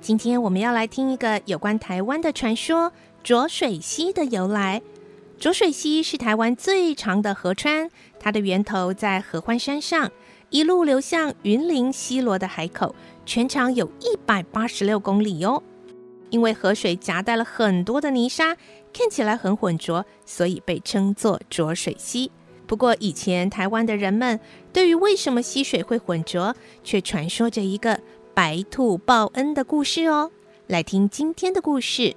今天我们要来听一个有关台湾的传说——浊水溪的由来。浊水溪是台湾最长的河川，它的源头在合欢山上，一路流向云林西罗的海口，全长有一百八十六公里哟。因为河水夹带了很多的泥沙，看起来很浑浊，所以被称作浊水溪。不过，以前台湾的人们对于为什么溪水会浑浊，却传说着一个白兔报恩的故事哦。来听今天的故事：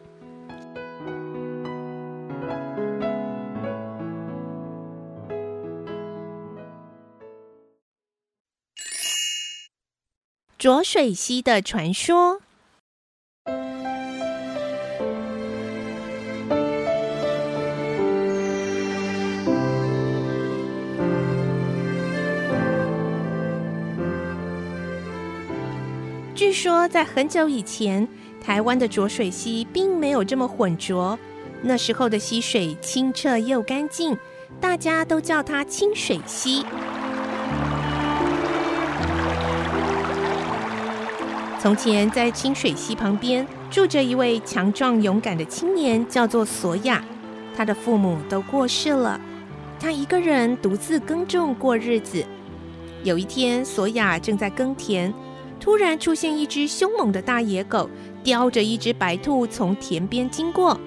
浊水溪的传说。说，在很久以前，台湾的浊水溪并没有这么浑浊。那时候的溪水清澈又干净，大家都叫它清水溪。从前，在清水溪旁边住着一位强壮勇敢的青年，叫做索亚。他的父母都过世了，他一个人独自耕种过日子。有一天，索亚正在耕田。突然出现一只凶猛的大野狗，叼着一只白兔从田边经过。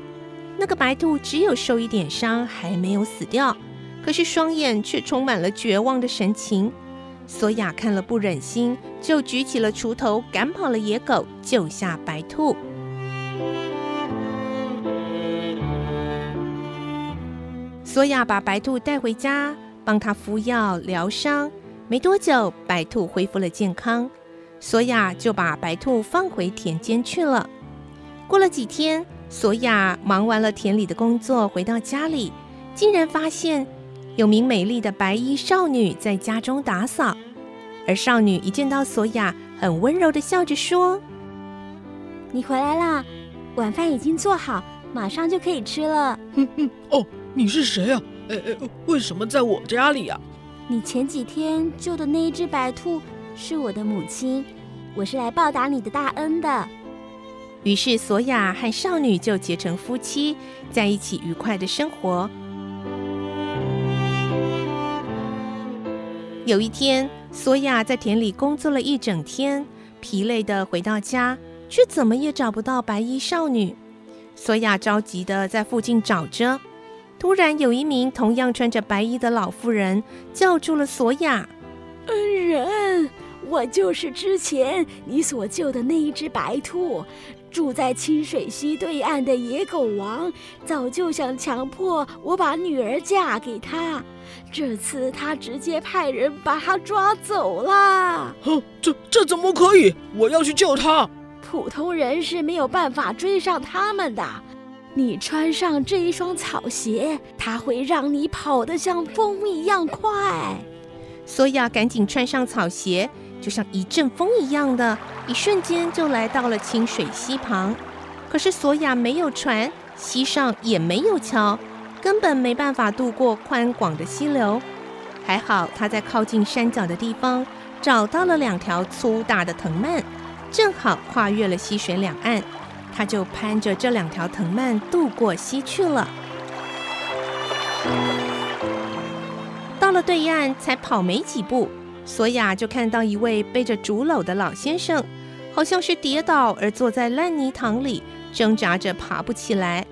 那个白兔只有受一点伤，还没有死掉，可是双眼却充满了绝望的神情。索亚看了不忍心，就举起了锄头赶跑了野狗，救下白兔。索亚把白兔带回家，帮他敷药疗伤。没多久，白兔恢复了健康。索亚就把白兔放回田间去了。过了几天，索亚忙完了田里的工作，回到家里，竟然发现有名美丽的白衣少女在家中打扫。而少女一见到索亚，很温柔的笑着说：“你回来啦，晚饭已经做好，马上就可以吃了。”“哼哼，哦，你是谁啊？呃呃，为什么在我家里啊？”“你前几天救的那一只白兔。”是我的母亲，我是来报答你的大恩的。于是，索雅和少女就结成夫妻，在一起愉快的生活。有一天，索雅在田里工作了一整天，疲累的回到家，却怎么也找不到白衣少女。索雅着急的在附近找着，突然有一名同样穿着白衣的老妇人叫住了索雅：“恩人。”我就是之前你所救的那一只白兔，住在清水溪对岸的野狗王，早就想强迫我把女儿嫁给他。这次他直接派人把他抓走了。哼，这这怎么可以？我要去救他。普通人是没有办法追上他们的。你穿上这一双草鞋，它会让你跑得像风一样快。索亚赶紧穿上草鞋。就像一阵风一样的，一瞬间就来到了清水溪旁。可是索亚没有船，溪上也没有桥，根本没办法渡过宽广的溪流。还好他在靠近山脚的地方找到了两条粗大的藤蔓，正好跨越了溪水两岸。他就攀着这两条藤蔓渡过溪去了。到了对岸，才跑没几步。索亚就看到一位背着竹篓的老先生，好像是跌倒而坐在烂泥塘里，挣扎着爬不起来。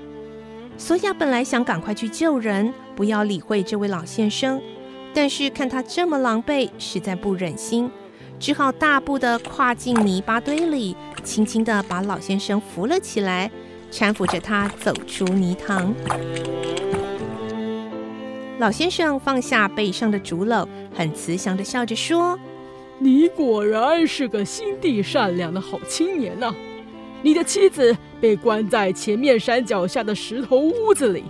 索亚本来想赶快去救人，不要理会这位老先生，但是看他这么狼狈，实在不忍心，只好大步地跨进泥巴堆里，轻轻地把老先生扶了起来，搀扶着他走出泥塘。老先生放下背上的竹篓，很慈祥地笑着说：“你果然是个心地善良的好青年呐！你的妻子被关在前面山脚下的石头屋子里，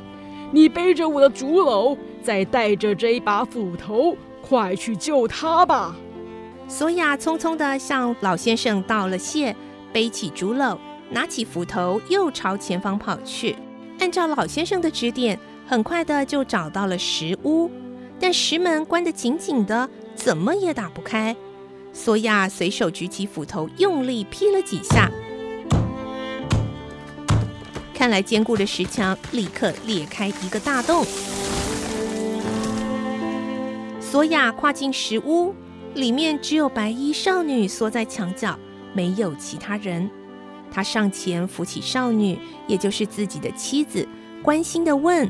你背着我的竹篓，再带着这一把斧头，快去救她吧！”索亚匆匆地向老先生道了谢，背起竹篓，拿起斧头，又朝前方跑去。按照老先生的指点。很快的就找到了石屋，但石门关得紧紧的，怎么也打不开。索亚随手举起斧头，用力劈了几下，看来坚固的石墙立刻裂开一个大洞。索亚跨进石屋，里面只有白衣少女缩在墙角，没有其他人。他上前扶起少女，也就是自己的妻子，关心地问。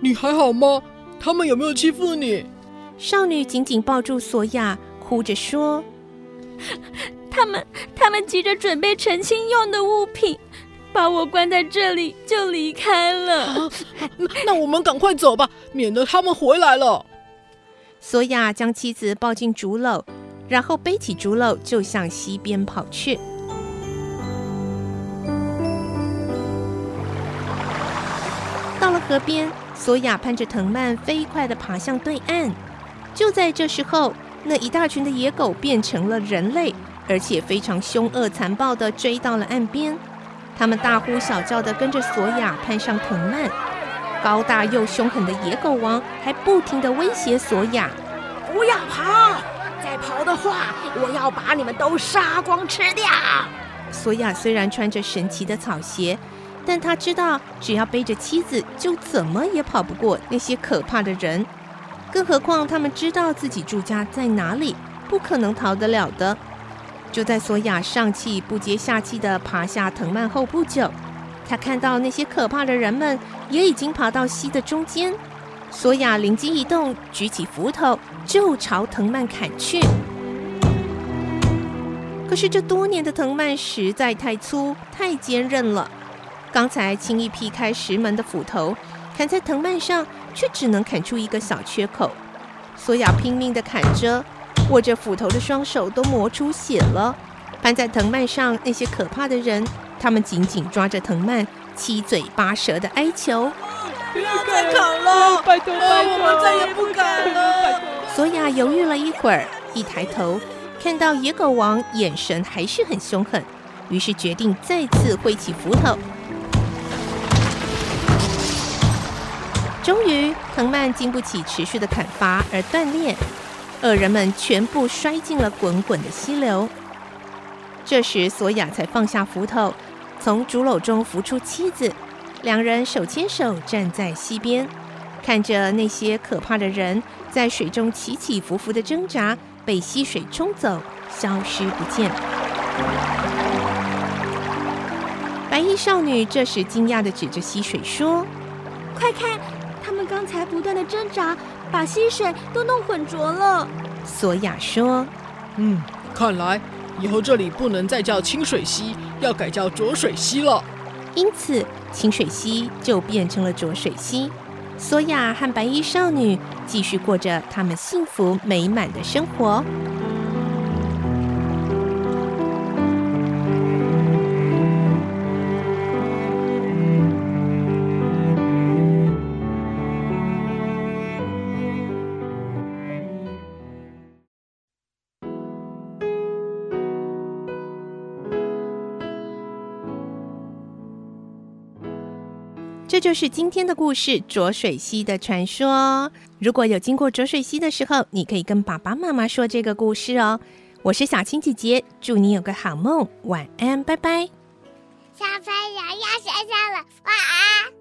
你还好吗？他们有没有欺负你？少女紧紧抱住索亚，哭着说：“ 他们，他们急着准备成亲用的物品，把我关在这里就离开了。啊，那那我们赶快走吧，免得他们回来了。”索亚将妻子抱进竹篓，然后背起竹篓就向西边跑去。到了河边。索亚攀着藤蔓，飞快地爬向对岸。就在这时候，那一大群的野狗变成了人类，而且非常凶恶残暴地追到了岸边。他们大呼小叫地跟着索亚攀上藤蔓。高大又凶狠的野狗王还不停地威胁索亚：“不要跑！再跑的话，我要把你们都杀光吃掉！”索亚虽然穿着神奇的草鞋。但他知道，只要背着妻子，就怎么也跑不过那些可怕的人。更何况，他们知道自己住家在哪里，不可能逃得了的。就在索亚上气不接下气地爬下藤蔓后不久，他看到那些可怕的人们也已经爬到溪的中间。索亚灵机一动，举起斧头就朝藤蔓砍去。可是，这多年的藤蔓实在太粗、太坚韧了。刚才轻易劈开石门的斧头，砍在藤蔓上，却只能砍出一个小缺口。索雅拼命地砍着，握着斧头的双手都磨出血了。攀在藤蔓上那些可怕的人，他们紧紧抓着藤蔓，七嘴八舌地哀求：“不要再砍了，拜托拜托，我们再也不敢了。”索雅犹豫了一会儿，一抬头看到野狗王眼神还是很凶狠，于是决定再次挥起斧头。终于，藤蔓经不起持续的砍伐而断裂，恶人们全部摔进了滚滚的溪流。这时，索亚才放下斧头，从竹篓中扶出妻子，两人手牵手站在溪边，看着那些可怕的人在水中起起伏伏的挣扎，被溪水冲走，消失不见。白衣少女这时惊讶地指着溪水说：“快看！”他们刚才不断的挣扎，把溪水都弄浑浊了。索雅说：“嗯，看来以后这里不能再叫清水溪，要改叫浊水溪了。因此，清水溪就变成了浊水溪。索雅和白衣少女继续过着他们幸福美满的生活。”这就是今天的故事——浊水溪的传说。如果有经过浊水溪的时候，你可以跟爸爸妈妈说这个故事哦。我是小青姐姐，祝你有个好梦，晚安，拜拜。小朋友要睡觉了，晚安。